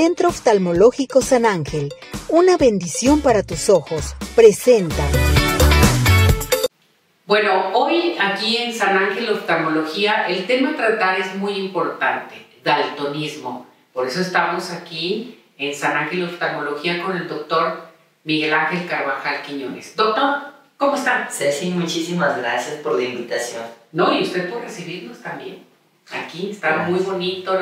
Centro Oftalmológico San Ángel, una bendición para tus ojos, presenta. Bueno, hoy aquí en San Ángel Oftalmología el tema a tratar es muy importante, daltonismo. Por eso estamos aquí en San Ángel Oftalmología con el doctor Miguel Ángel Carvajal Quiñones. Doctor, ¿cómo está? Ceci, muchísimas gracias por la invitación. No, y usted por recibirnos también. Aquí está muy bonito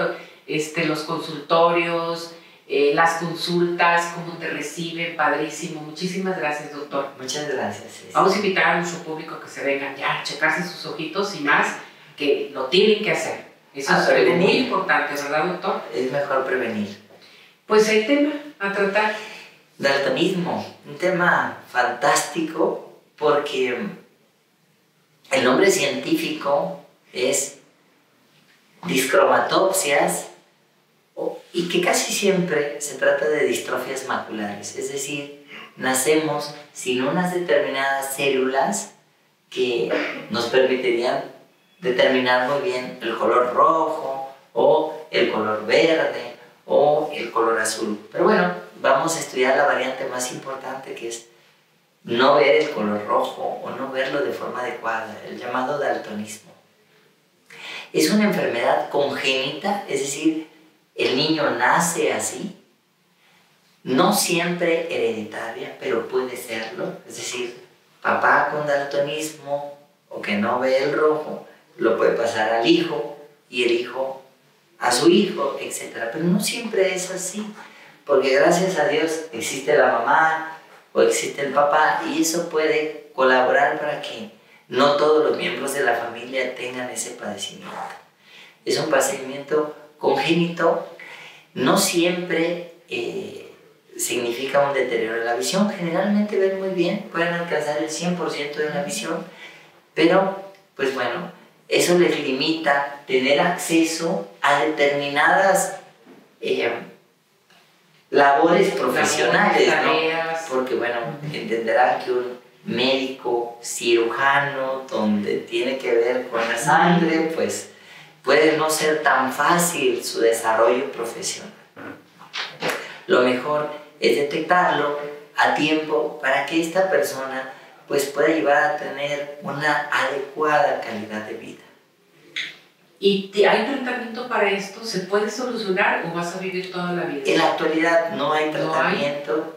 este, los consultorios, eh, las consultas, cómo te reciben, padrísimo. Muchísimas gracias, doctor. Muchas gracias. Vamos a invitar a nuestro público que se vengan ya a checarse sus ojitos y más, que lo tienen que hacer. Eso es muy importante, ¿verdad, doctor? Es mejor prevenir. Pues el tema a tratar. Daltonismo, un tema fantástico porque el nombre científico es discromatopsias y que casi siempre se trata de distrofias maculares, es decir, nacemos sin unas determinadas células que nos permitirían determinar muy bien el color rojo o el color verde o el color azul. Pero bueno, vamos a estudiar la variante más importante que es no ver el color rojo o no verlo de forma adecuada, el llamado daltonismo. Es una enfermedad congénita, es decir, el niño nace así, no siempre hereditaria, pero puede serlo, es decir, papá con daltonismo o que no ve el rojo, lo puede pasar al hijo y el hijo a su hijo, etc. Pero no siempre es así, porque gracias a Dios existe la mamá o existe el papá y eso puede colaborar para que no todos los miembros de la familia tengan ese padecimiento. Es un padecimiento congénito, no siempre eh, significa un deterioro de la visión. Generalmente ven muy bien, pueden alcanzar el 100% de la visión, pero pues bueno, eso les limita tener acceso a determinadas eh, labores profesionales, ¿no? Porque bueno, entenderán que un médico, cirujano, donde tiene que ver con la sangre, pues puede no ser tan fácil su desarrollo profesional. Lo mejor es detectarlo a tiempo para que esta persona pues pueda llevar a tener una adecuada calidad de vida. ¿Y hay tratamiento para esto? ¿Se puede solucionar o vas a vivir toda la vida? En la actualidad no hay tratamiento.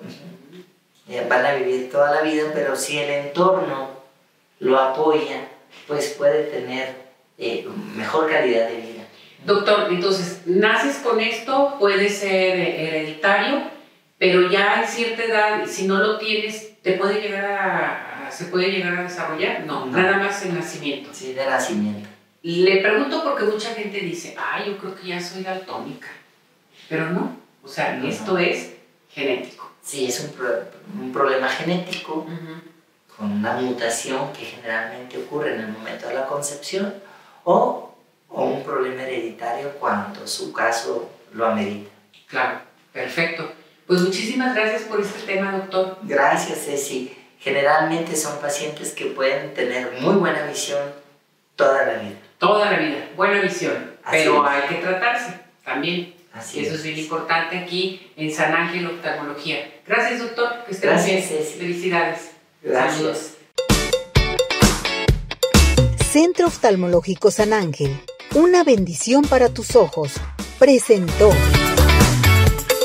Van a vivir toda la vida, pero si el entorno lo apoya, pues puede tener eh, mejor calidad de vida. Doctor, entonces, naces con esto, puede ser hereditario, pero ya a cierta edad, si no lo tienes, ¿te puede llegar a, ¿se puede llegar a desarrollar? No, nada más en nacimiento. Sí, de nacimiento. Le pregunto porque mucha gente dice, ay, yo creo que ya soy daltónica, pero no, o sea, esto es genético. Sí, es un, un problema genético con una mutación que generalmente ocurre en el momento de la concepción o, o un problema hereditario cuando su caso lo amerita. Claro, perfecto. Pues muchísimas gracias por este tema, doctor. Gracias, Ceci. Generalmente son pacientes que pueden tener muy buena visión toda la vida. Toda la vida, buena visión, pero hay que tratarse también. Así Eso es bien importante aquí en San Ángel Oftalmología. Gracias, doctor. Que Gracias, Felicidades. Gracias. Saludos. Centro Oftalmológico San Ángel, una bendición para tus ojos, presentó.